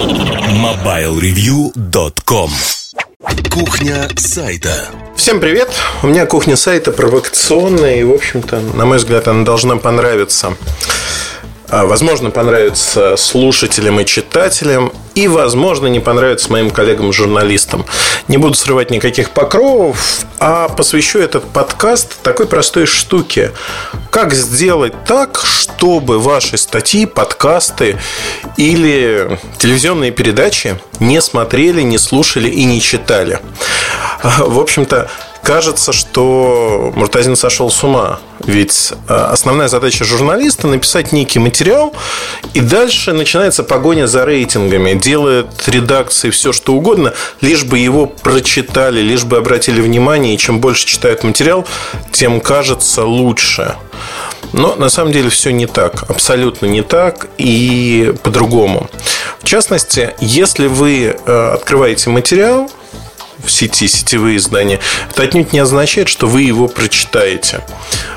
MobileReview.com Кухня сайта. Всем привет! У меня кухня сайта провокационная и, в общем-то, на мой взгляд, она должна понравиться возможно, понравится слушателям и читателям, и, возможно, не понравится моим коллегам-журналистам. Не буду срывать никаких покровов, а посвящу этот подкаст такой простой штуке. Как сделать так, чтобы ваши статьи, подкасты или телевизионные передачи не смотрели, не слушали и не читали. В общем-то, кажется, что Муртазин сошел с ума. Ведь э, основная задача журналиста написать некий материал, и дальше начинается погоня за рейтингами. Делает редакции все, что угодно, лишь бы его прочитали, лишь бы обратили внимание. И чем больше читают материал, тем кажется лучше. Но на самом деле все не так, абсолютно не так и по-другому. В частности, если вы э, открываете материал, в сети, сетевые издания, это отнюдь не означает, что вы его прочитаете.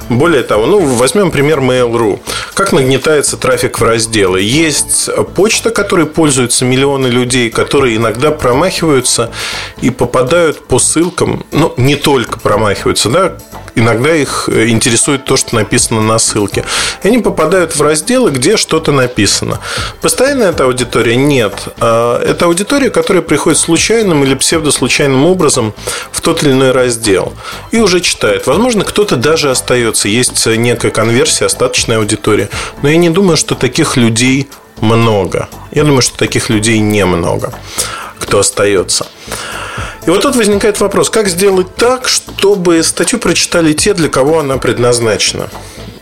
Более того, ну, возьмем пример Mail.ru. Как нагнетается трафик в разделы? Есть почта, которой пользуются миллионы людей, которые иногда промахиваются и попадают по ссылкам, ну, не только промахиваются, да, иногда их интересует то, что написано на ссылке. И они попадают в разделы, где что-то написано. Постоянная эта аудитория? Нет. А, это аудитория, которая приходит случайным или псевдослучайным образом в тот или иной раздел и уже читает. Возможно, кто-то даже остается. Есть некая конверсия, остаточная аудитория. Но я не думаю, что таких людей много. Я думаю, что таких людей немного, кто остается. И вот тут возникает вопрос, как сделать так, чтобы статью прочитали те, для кого она предназначена.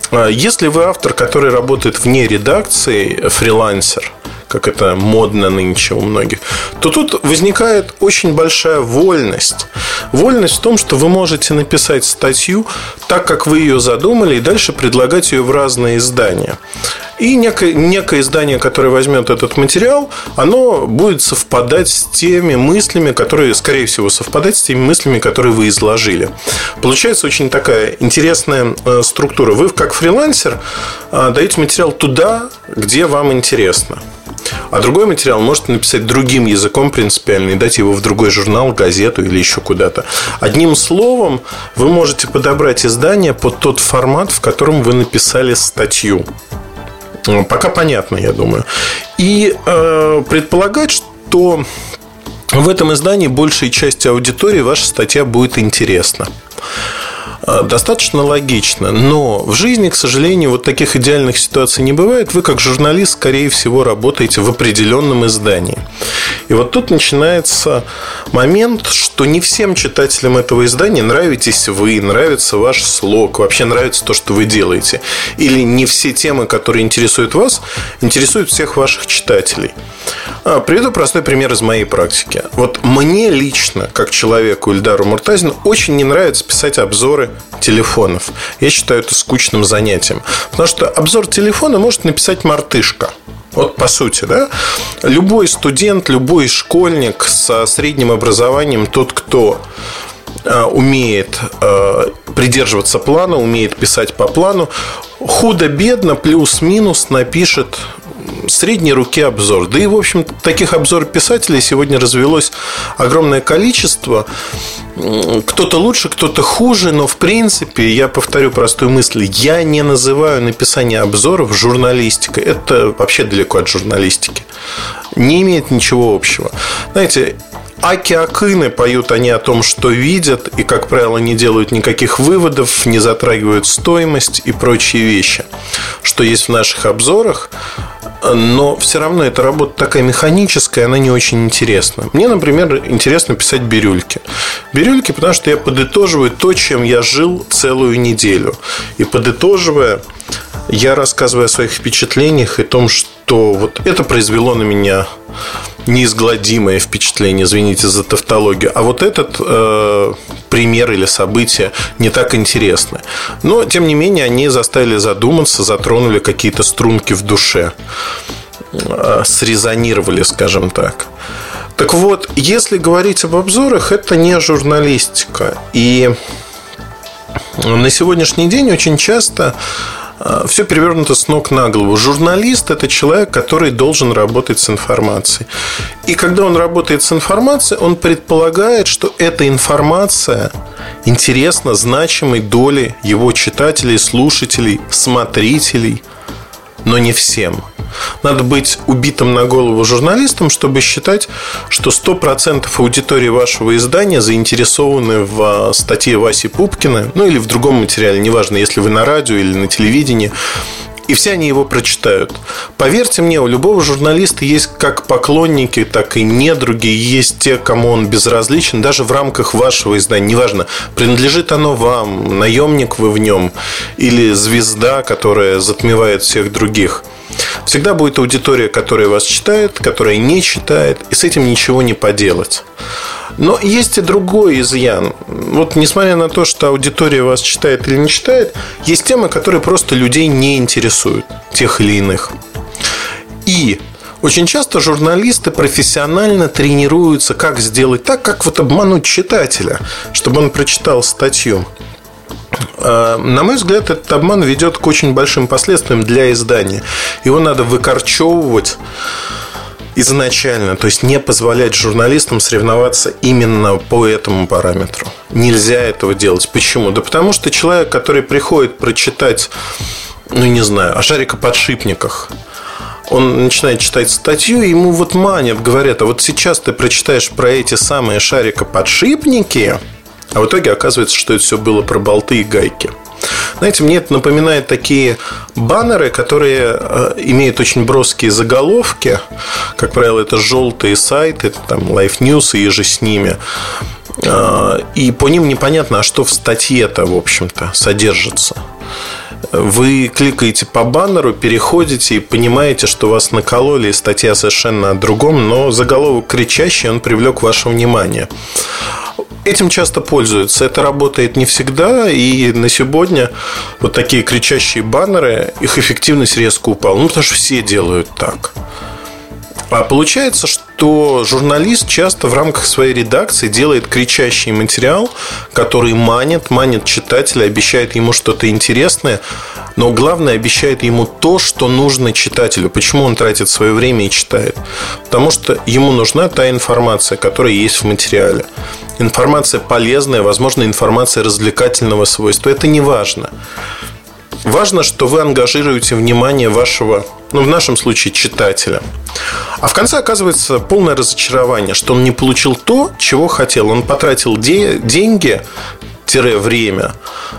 А если вы автор, который работает вне редакции, фрилансер – как это модно нынче у многих, то тут возникает очень большая вольность. Вольность в том, что вы можете написать статью так, как вы ее задумали, и дальше предлагать ее в разные издания. И некое, некое издание, которое возьмет этот материал, оно будет совпадать с теми мыслями, которые, скорее всего, совпадать с теми мыслями, которые вы изложили. Получается очень такая интересная э, структура. Вы, как фрилансер, э, даете материал туда, где вам интересно. А другой материал можете написать другим языком принципиально и дать его в другой журнал, газету или еще куда-то. Одним словом, вы можете подобрать издание под тот формат, в котором вы написали статью. Пока понятно, я думаю. И э, предполагать, что в этом издании большей части аудитории ваша статья будет интересна. А, достаточно логично. Но в жизни, к сожалению, вот таких идеальных ситуаций не бывает. Вы, как журналист, скорее всего, работаете в определенном издании. И вот тут начинается момент, что не всем читателям этого издания нравитесь вы, нравится ваш слог, вообще нравится то, что вы делаете. Или не все темы, которые интересуют вас, интересуют всех ваших читателей. А, приведу простой пример из моей практики. Вот мне лично, как человеку Ильдару Муртазину, очень не нравится писать обзоры телефонов. Я считаю это скучным занятием. Потому что обзор телефона может написать мартышка. Вот по сути, да? Любой студент, любой школьник со средним образованием, тот, кто а, умеет а, придерживаться плана, умеет писать по плану, худо-бедно, плюс-минус напишет средней руки обзор. Да и, в общем, таких обзор писателей сегодня развелось огромное количество. Кто-то лучше, кто-то хуже, но в принципе, я повторю простую мысль, я не называю написание обзоров журналистикой. Это вообще далеко от журналистики. Не имеет ничего общего. Знаете, Аки Акины поют они о том, что видят, и, как правило, не делают никаких выводов, не затрагивают стоимость и прочие вещи, что есть в наших обзорах, но все равно эта работа такая механическая, она не очень интересна. Мне, например, интересно писать бирюльки. Бирюльки, потому что я подытоживаю то, чем я жил целую неделю. И подытоживая, я рассказываю о своих впечатлениях и том, что вот это произвело на меня неизгладимое впечатление, извините за тавтологию. А вот этот э, пример или событие не так интересны. Но, тем не менее, они заставили задуматься, затронули какие-то струнки в душе. Э, срезонировали, скажем так. Так вот, если говорить об обзорах, это не журналистика. И на сегодняшний день очень часто все перевернуто с ног на голову. Журналист – это человек, который должен работать с информацией. И когда он работает с информацией, он предполагает, что эта информация интересна значимой доли его читателей, слушателей, смотрителей, но не всем. Надо быть убитым на голову журналистом, чтобы считать, что 100% аудитории вашего издания заинтересованы в а, статье Васи Пупкина, ну или в другом материале, неважно, если вы на радио или на телевидении, и все они его прочитают. Поверьте мне, у любого журналиста есть как поклонники, так и недруги, есть те, кому он безразличен, даже в рамках вашего издания. Неважно, принадлежит оно вам, наемник вы в нем, или звезда, которая затмевает всех других. Всегда будет аудитория, которая вас читает, которая не читает, и с этим ничего не поделать. Но есть и другой изъян. Вот несмотря на то, что аудитория вас читает или не читает, есть темы, которые просто людей не интересуют, тех или иных. И очень часто журналисты профессионально тренируются, как сделать так, как вот обмануть читателя, чтобы он прочитал статью. А, на мой взгляд, этот обман ведет к очень большим последствиям для издания. Его надо выкорчевывать изначально, то есть не позволять журналистам соревноваться именно по этому параметру. Нельзя этого делать. Почему? Да потому что человек, который приходит прочитать, ну не знаю, о шарикоподшипниках, он начинает читать статью, и ему вот манят, говорят, а вот сейчас ты прочитаешь про эти самые шарикоподшипники, а в итоге оказывается, что это все было про болты и гайки. Знаете, мне это напоминает такие баннеры, которые э, имеют очень броские заголовки. Как правило, это желтые сайты, там Life News и же с ними. Э, и по ним непонятно, а что в статье-то, в общем-то, содержится. Вы кликаете по баннеру, переходите и понимаете, что вас накололи, и статья совершенно о другом, но заголовок кричащий, он привлек ваше внимание. Этим часто пользуются. Это работает не всегда, и на сегодня вот такие кричащие баннеры, их эффективность резко упала. Ну, потому что все делают так. А получается, что журналист часто в рамках своей редакции делает кричащий материал, который манит, манит читателя, обещает ему что-то интересное, но главное, обещает ему то, что нужно читателю. Почему он тратит свое время и читает? Потому что ему нужна та информация, которая есть в материале. Информация полезная, возможно, информация развлекательного свойства. Это не важно. Важно, что вы ангажируете внимание вашего, ну, в нашем случае, читателя. А в конце оказывается полное разочарование, что он не получил то, чего хотел. Он потратил де- деньги, время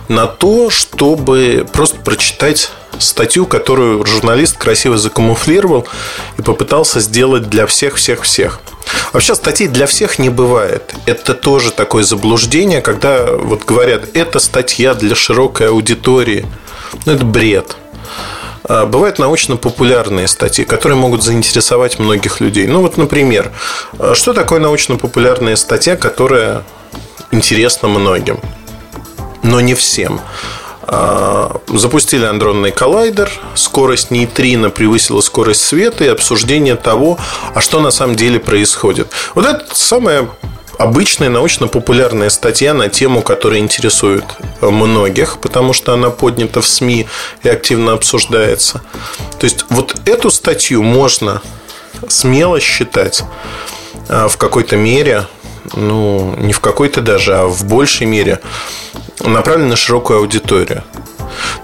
на то, чтобы просто прочитать статью, которую журналист красиво закамуфлировал и попытался сделать для всех, всех, всех. Вообще статей для всех не бывает. Это тоже такое заблуждение, когда вот говорят, это статья для широкой аудитории. Ну, это бред. А, бывают научно-популярные статьи, которые могут заинтересовать многих людей. Ну вот, например, а, что такое научно-популярная статья, которая интересна многим, но не всем? А, запустили андронный коллайдер, скорость нейтрино превысила скорость света и обсуждение того, а что на самом деле происходит. Вот это самое обычная научно-популярная статья на тему, которая интересует многих, потому что она поднята в СМИ и активно обсуждается. То есть вот эту статью можно смело считать а, в какой-то мере, ну, не в какой-то даже, а в большей мере, направлена на широкую аудиторию.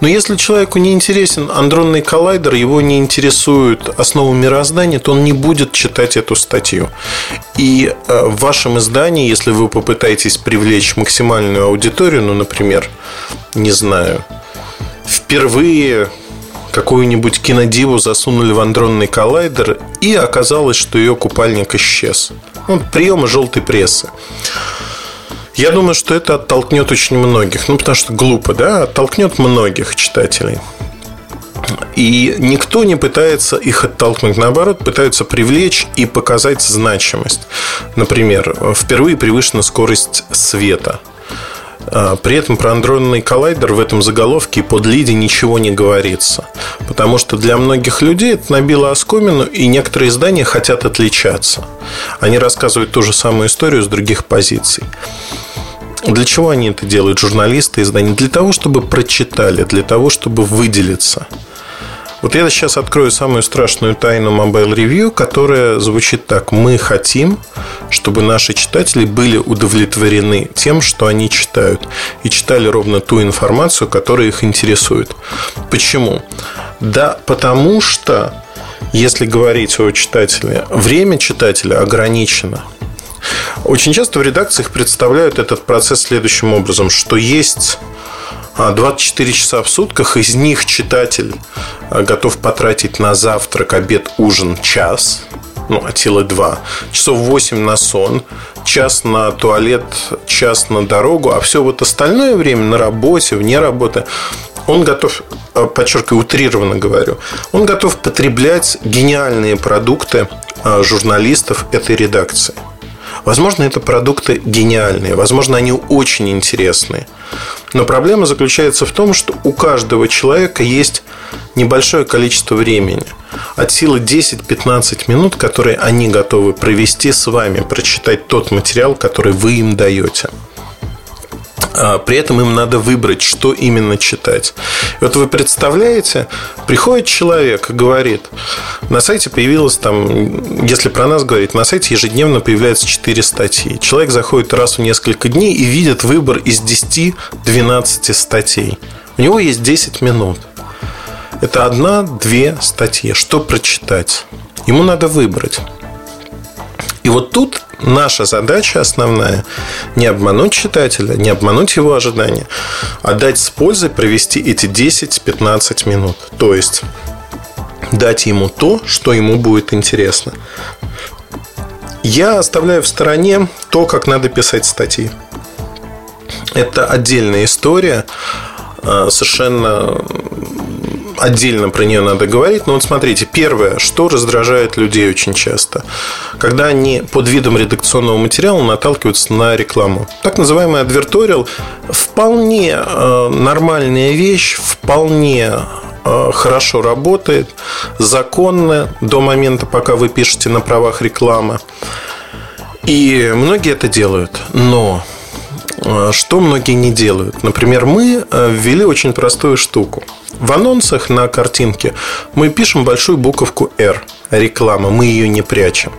Но если человеку не интересен андронный коллайдер, его не интересует основа мироздания, то он не будет читать эту статью. И э, в вашем издании, если вы попытаетесь привлечь максимальную аудиторию, ну, например, не знаю, впервые какую-нибудь кинодиву засунули в андронный коллайдер, и оказалось, что ее купальник исчез. Ну, приемы желтой прессы. Я думаю, что это оттолкнет очень многих. Ну, потому что глупо, да? Оттолкнет многих читателей. И никто не пытается их оттолкнуть. Наоборот, пытаются привлечь и показать значимость. Например, впервые превышена скорость света. А, при этом про андронный коллайдер в этом заголовке и под лиде ничего не говорится. Потому что для многих людей это набило оскомину, и некоторые издания хотят отличаться. Они рассказывают ту же самую историю с других позиций. Для чего они это делают, журналисты, издания? Для того, чтобы прочитали, для того, чтобы выделиться. Вот я сейчас открою самую страшную тайну Mobile Review, которая звучит так. Мы хотим, чтобы наши читатели были удовлетворены тем, что они читают. И читали ровно ту информацию, которая их интересует. Почему? Да, потому что, если говорить о читателе, время читателя ограничено. Очень часто в редакциях представляют этот процесс следующим образом, что есть 24 часа в сутках, из них читатель а, готов потратить на завтрак, обед, ужин час, ну, Атилы 2, часов 8 на сон, час на туалет, час на дорогу, а все вот остальное время на работе, вне работы, он готов, а, подчеркиваю, утрированно говорю, он готов потреблять гениальные продукты а, журналистов этой редакции. Возможно, это продукты гениальные, возможно, они очень интересные. Но проблема заключается в том, что у каждого человека есть небольшое количество времени. От силы 10-15 минут, которые они готовы провести с вами, прочитать тот материал, который вы им даете. А, при этом им надо выбрать, что именно читать. Вот вы представляете, приходит человек и говорит, на сайте появилось там, если про нас говорить, на сайте ежедневно появляется 4 статьи. Человек заходит раз в несколько дней и видит выбор из 10-12 статей. У него есть 10 минут. Это одна-две статьи. Что прочитать? Ему надо выбрать. И вот тут наша задача основная не обмануть читателя, не обмануть его ожидания, а дать с пользой провести эти 10-15 минут. То есть дать ему то, что ему будет интересно. Я оставляю в стороне то, как надо писать статьи. Это отдельная история, а, совершенно отдельно про нее надо говорить. Но вот смотрите, первое, что раздражает людей очень часто, когда они под видом редакционного материала наталкиваются на рекламу. Так называемый адверториал вполне э, нормальная вещь, вполне э, хорошо работает, законно до момента, пока вы пишете на правах рекламы. И многие это делают. Но что многие не делают? Например, мы ввели очень простую штуку. В анонсах на картинке мы пишем большую буковку R реклама, мы ее не прячем.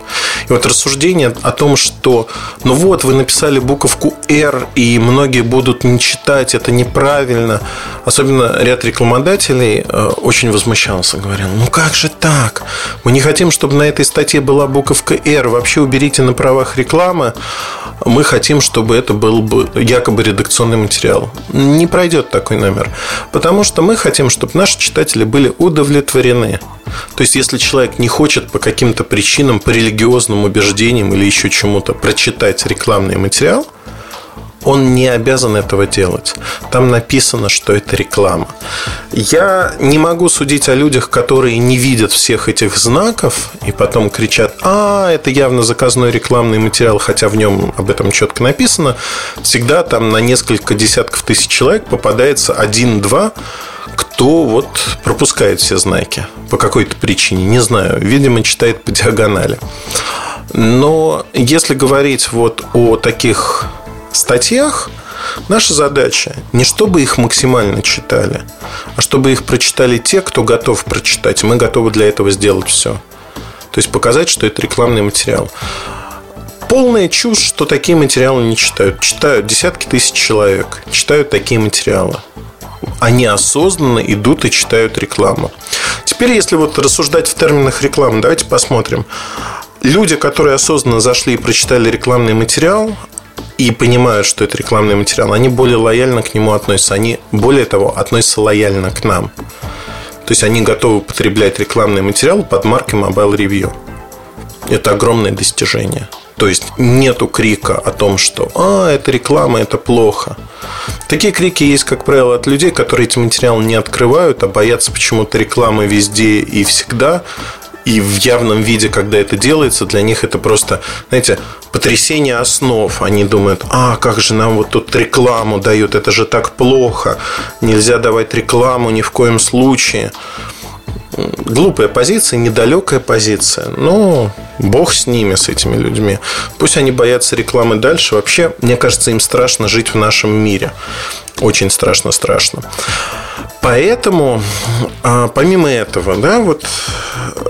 И вот рассуждение о том, что ну вот вы написали буковку R, и многие будут не читать, это неправильно. Особенно ряд рекламодателей э, очень возмущался, говорил, ну как же так? Мы не хотим, чтобы на этой статье была буковка R, вообще уберите на правах рекламы. Мы хотим, чтобы это был бы якобы редакционный материал. Не пройдет такой номер. Потому что мы хотим, чтобы наши читатели были удовлетворены. То есть, если человек не хочет по каким-то причинам, по религиозным убеждениям или еще чему-то прочитать рекламный материал, он не обязан этого делать. Там написано, что это реклама. Я не могу судить о людях, которые не видят всех этих знаков и потом кричат, а, это явно заказной рекламный материал, хотя в нем об этом четко написано. Всегда там на несколько десятков тысяч человек попадается один-два кто вот пропускает все знаки по какой-то причине, не знаю, видимо, читает по диагонали. Но если говорить вот о таких статьях, наша задача не чтобы их максимально читали, а чтобы их прочитали те, кто готов прочитать. Мы готовы для этого сделать все. То есть показать, что это рекламный материал. Полная чушь, что такие материалы не читают. Читают десятки тысяч человек, читают такие материалы они осознанно идут и читают рекламу. Теперь, если вот рассуждать в терминах рекламы, давайте посмотрим. Люди, которые осознанно зашли и прочитали рекламный материал, и понимают, что это рекламный материал, они более лояльно к нему относятся. Они, более того, относятся лояльно к нам. То есть они готовы потреблять рекламный материал под маркой Mobile Review. Это огромное достижение. То есть нету крика о том, что «А, это реклама, это плохо». Такие крики есть, как правило, от людей, которые эти материалы не открывают, а боятся почему-то рекламы везде и всегда. И в явном виде, когда это делается, для них это просто, знаете, потрясение основ. Они думают, а как же нам вот тут рекламу дают, это же так плохо, нельзя давать рекламу ни в коем случае. Глупая позиция, недалекая позиция. Но бог с ними, с этими людьми. Пусть они боятся рекламы дальше. Вообще, мне кажется, им страшно жить в нашем мире. Очень страшно-страшно. Поэтому, а, помимо этого, да, вот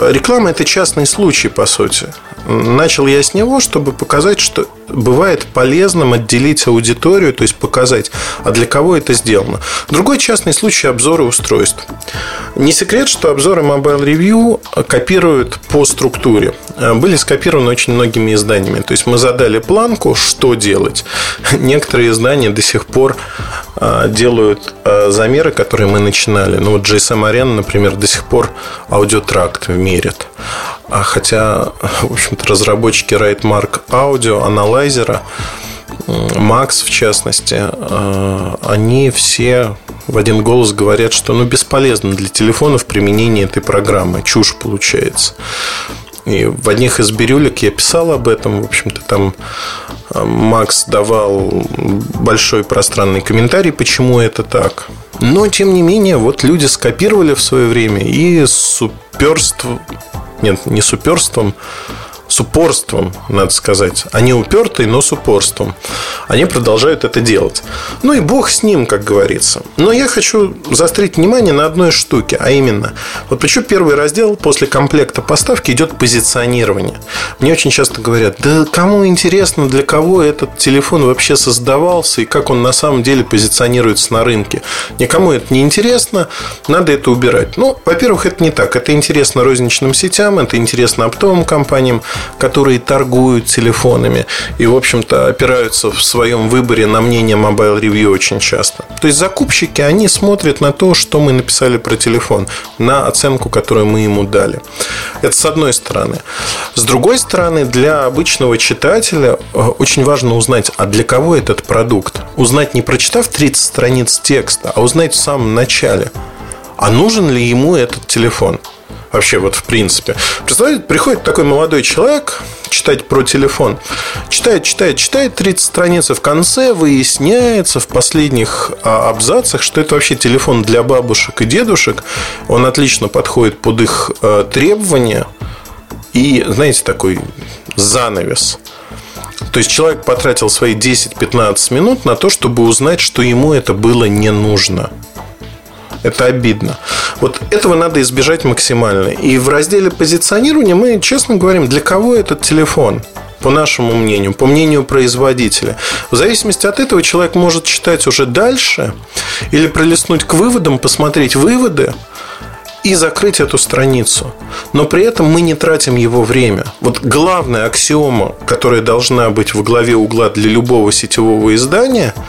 реклама – это частный случай, по сути. Начал я с него, чтобы показать, что бывает полезным отделить аудиторию, то есть показать, а для кого это сделано. Другой частный случай – обзоры устройств. Не секрет, что обзоры Mobile Review копируют по структуре. Были скопированы очень многими изданиями. То есть мы задали планку, что делать. Некоторые издания до сих пор а, делают а, замеры, которые мы начинали. Ну вот GSM Arena, например, до сих пор аудиотракт мерит. А хотя, в общем-то, разработчики RightMark Audio, аналайзера, Max в частности, а, они все в один голос говорят, что ну, бесполезно для телефонов применение этой программы. Чушь получается. И в одних из бирюлек я писал об этом. В общем-то, там а, Макс давал большой пространный комментарий, почему это так. Но, тем не менее, вот люди скопировали в свое время и с. Нет, не с уперством, с упорством, надо сказать. Они упертые, но с упорством. Они продолжают это делать. Ну и бог с ним, как говорится. Но я хочу заострить внимание на одной штуке, а именно, вот почему первый раздел после комплекта поставки идет позиционирование. Мне очень часто говорят, да кому интересно, для кого этот телефон вообще создавался и как он на самом деле позиционируется на рынке. Никому это не интересно, надо это убирать. Ну, во-первых, это не так. Это интересно розничным сетям, это интересно оптовым компаниям, которые торгуют телефонами и, в общем-то, опираются в своем выборе на мнение Mobile Review очень часто. То есть закупщики, они смотрят на то, что мы написали про телефон, на оценку, которую мы ему дали. Это с одной стороны. С другой стороны, для обычного читателя э, очень важно узнать, а для кого этот продукт. Узнать не прочитав 30 страниц текста, а узнать в самом начале, а нужен ли ему этот телефон. Вообще, вот в принципе. Представляете, приходит такой молодой человек читать про телефон. Читает, читает, читает 30 страниц, и в конце выясняется в последних а, абзацах, что это вообще телефон для бабушек и дедушек. Он отлично подходит под их а, требования. И, знаете, такой занавес. То есть человек потратил свои 10-15 минут на то, чтобы узнать, что ему это было не нужно. Это обидно. Вот этого надо избежать максимально. И в разделе позиционирования мы честно говорим, для кого этот телефон? по нашему мнению, по мнению производителя. В зависимости от этого человек может читать уже дальше или пролистнуть к выводам, посмотреть выводы и закрыть эту страницу. Но при этом мы не тратим его время. Вот главная аксиома, которая должна быть в главе угла для любого сетевого издания –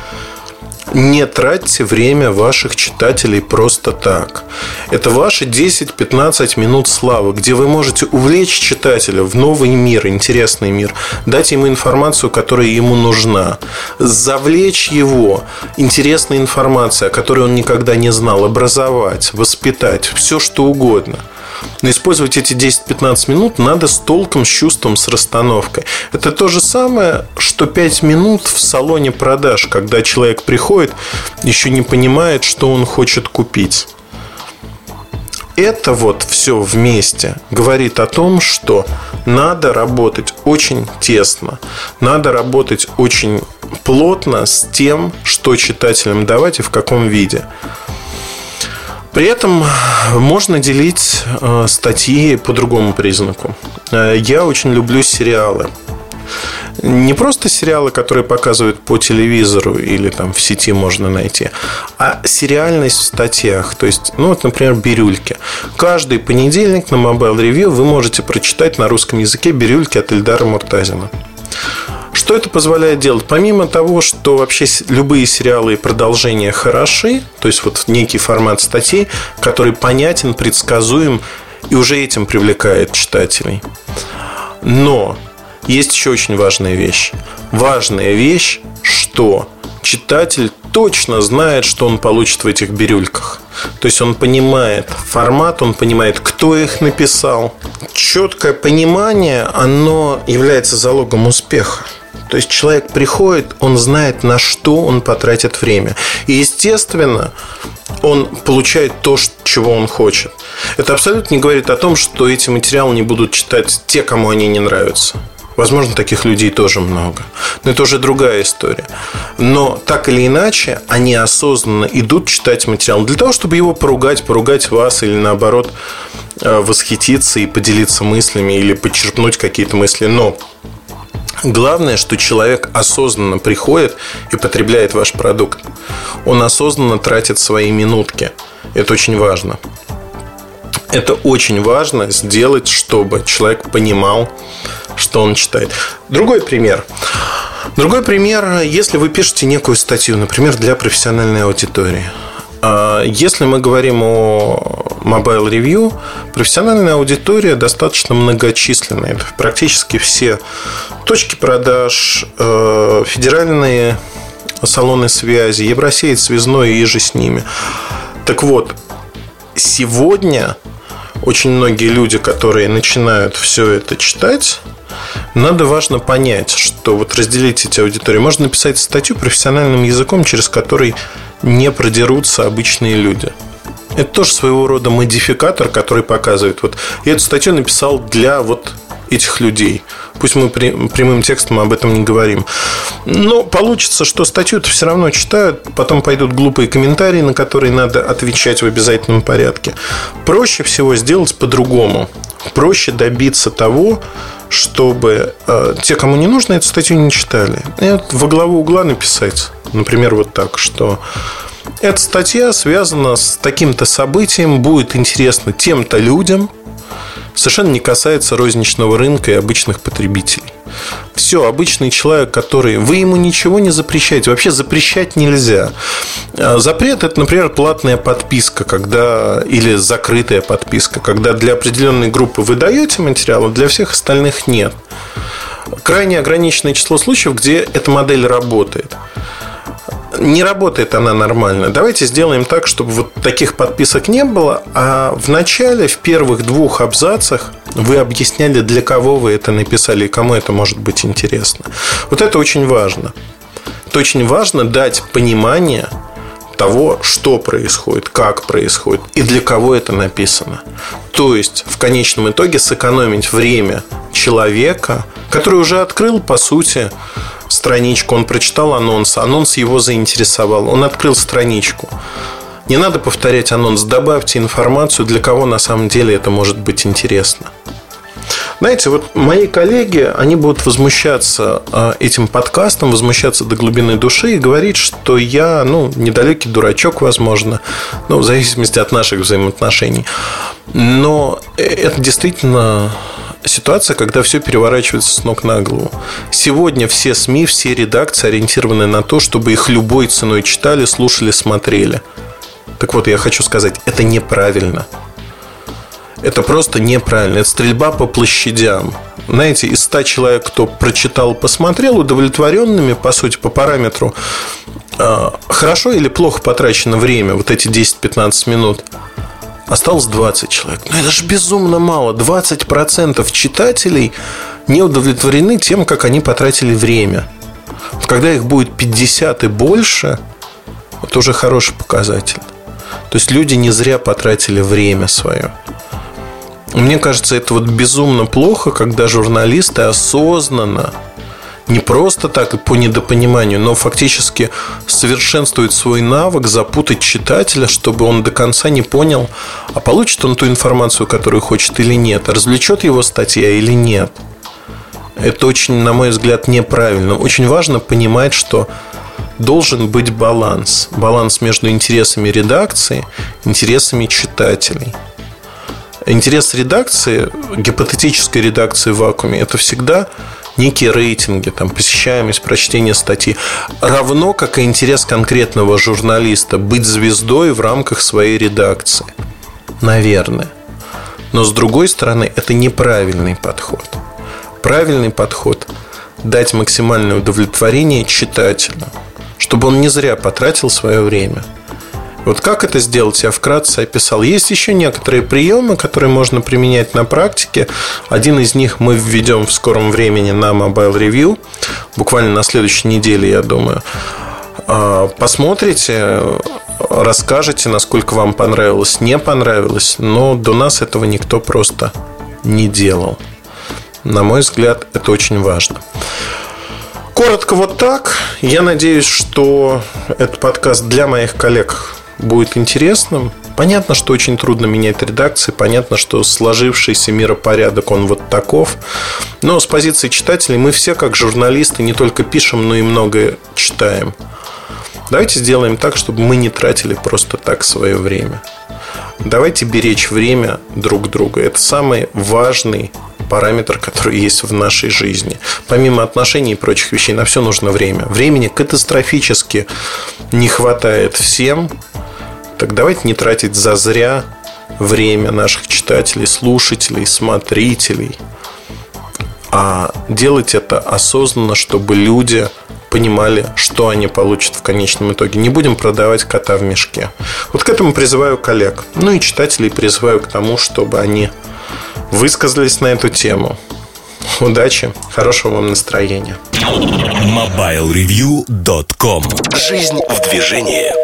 не тратьте время ваших читателей просто так. Это ваши 10-15 минут славы, где вы можете увлечь читателя в новый мир, интересный мир, дать ему информацию, которая ему нужна, завлечь его интересной информацией, о которой он никогда не знал, образовать, воспитать, все что угодно – но использовать эти 10-15 минут надо с толком, с чувством, с расстановкой. Это то же самое, что 5 минут в салоне продаж, когда человек приходит, еще не понимает, что он хочет купить. Это вот все вместе говорит о том, что надо работать очень тесно, надо работать очень плотно с тем, что читателям давать и в каком виде. При этом можно делить э, статьи по другому признаку. Э, я очень люблю сериалы. Не просто сериалы, которые показывают по телевизору или там в сети можно найти, а сериальность в статьях. То есть, ну вот, например, бирюльки. Каждый понедельник на Mobile Review вы можете прочитать на русском языке бирюльки от Эльдара Муртазина. Что это позволяет делать? Помимо того, что вообще любые сериалы и продолжения хороши, то есть вот некий формат статей, который понятен, предсказуем и уже этим привлекает читателей. Но есть еще очень важная вещь. Важная вещь, что читатель точно знает, что он получит в этих бирюльках. То есть он понимает формат, он понимает, кто их написал. Четкое понимание, оно является залогом успеха. То есть человек приходит, он знает, на что он потратит время. И, естественно, он получает то, чего он хочет. Это абсолютно не говорит о том, что эти материалы не будут читать те, кому они не нравятся. Возможно, таких людей тоже много. Но это уже другая история. Но так или иначе, они осознанно идут читать материал для того, чтобы его поругать, поругать вас или наоборот э, восхититься и поделиться мыслями или подчерпнуть какие-то мысли. Но Главное, что человек осознанно приходит и потребляет ваш продукт. Он осознанно тратит свои минутки. Это очень важно. Это очень важно сделать, чтобы человек понимал, что он читает. Другой пример. Другой пример, если вы пишете некую статью, например, для профессиональной аудитории. А, если мы говорим о Mobile Review, профессиональная аудитория достаточно многочисленная. Это практически все точки продаж, э, федеральные салоны связи, Евросеть, связной и же с ними. Так вот, сегодня очень многие люди, которые начинают все это читать, надо важно понять, что вот разделить эти аудитории. Можно написать статью профессиональным языком, через который не продерутся обычные люди. Это тоже своего рода модификатор, который показывает. Вот я эту статью написал для вот этих людей. Пусть мы прямым текстом об этом не говорим. Но получится, что статью-то все равно читают, потом пойдут глупые комментарии, на которые надо отвечать в обязательном порядке. Проще всего сделать по-другому. Проще добиться того, чтобы э, те, кому не нужно, эту статью не читали. И вот во главу угла написать, например, вот так, что эта статья связана с таким-то событием, будет интересно тем-то людям – совершенно не касается розничного рынка и обычных потребителей. Все, обычный человек, который... Вы ему ничего не запрещаете. Вообще запрещать нельзя. А, запрет – это, например, платная подписка, когда... или закрытая подписка, когда для определенной группы вы даете материал, а для всех остальных нет. Крайне ограниченное число случаев, где эта модель работает не работает она нормально. Давайте сделаем так, чтобы вот таких подписок не было, а в начале, в первых двух абзацах вы объясняли, для кого вы это написали и кому это может быть интересно. Вот это очень важно. Это очень важно дать понимание того, что происходит, как происходит и для кого это написано. То есть, в конечном итоге сэкономить время человека, который уже открыл, по сути, страничку, он прочитал анонс, анонс его заинтересовал, он открыл страничку. Не надо повторять анонс, добавьте информацию, для кого на самом деле это может быть интересно. Знаете, вот мои коллеги, они будут возмущаться а, этим подкастом, возмущаться до глубины души и говорить, что я, ну, недалекий дурачок, возможно, ну, в зависимости от наших взаимоотношений. Но это действительно ситуация, когда все переворачивается с ног на голову. Сегодня все СМИ, все редакции ориентированы на то, чтобы их любой ценой читали, слушали, смотрели. Так вот, я хочу сказать, это неправильно. Это просто неправильно. Это стрельба по площадям. Знаете, из 100 человек, кто прочитал, посмотрел, удовлетворенными, по сути, по параметру, а, хорошо или плохо потрачено время, вот эти 10-15 минут – осталось 20 человек. Но это же безумно мало. 20% читателей не удовлетворены тем, как они потратили время. Когда их будет 50 и больше, это уже хороший показатель. То есть люди не зря потратили время свое. Мне кажется, это вот безумно плохо, когда журналисты осознанно не просто так и по недопониманию, но фактически совершенствует свой навык запутать читателя, чтобы он до конца не понял, а получит он ту информацию, которую хочет или нет, а развлечет его статья или нет. Это очень, на мой взгляд, неправильно. Очень важно понимать, что должен быть баланс. Баланс между интересами редакции, интересами читателей. Интерес редакции, гипотетической редакции в вакууме, это всегда некие рейтинги, там, посещаемость, прочтение статьи, равно как и интерес конкретного журналиста быть звездой в рамках своей редакции. Наверное. Но с другой стороны, это неправильный подход. Правильный подход – дать максимальное удовлетворение читателю, чтобы он не зря потратил свое время – вот как это сделать, я вкратце описал. Есть еще некоторые приемы, которые можно применять на практике. Один из них мы введем в скором времени на Mobile Review, буквально на следующей неделе, я думаю. А, посмотрите, расскажете, насколько вам понравилось, не понравилось, но до нас этого никто просто не делал. На мой взгляд, это очень важно. Коротко вот так. Я надеюсь, что этот подкаст для моих коллег будет интересным. Понятно, что очень трудно менять редакции, понятно, что сложившийся миропорядок, он вот таков. Но с позиции читателей мы все, как журналисты, не только пишем, но и многое читаем. Давайте сделаем так, чтобы мы не тратили просто так свое время. Давайте беречь время друг друга. Это самый важный параметр, который есть в нашей жизни. Помимо отношений и прочих вещей, на все нужно время. Времени катастрофически не хватает всем. Так давайте не тратить зазря время наших читателей, слушателей, смотрителей, а делать это осознанно, чтобы люди понимали, что они получат в конечном итоге. Не будем продавать кота в мешке. Вот к этому призываю коллег. Ну и читателей призываю к тому, чтобы они высказались на эту тему. Удачи, хорошего вам настроения. MobileReview.com Жизнь в движении.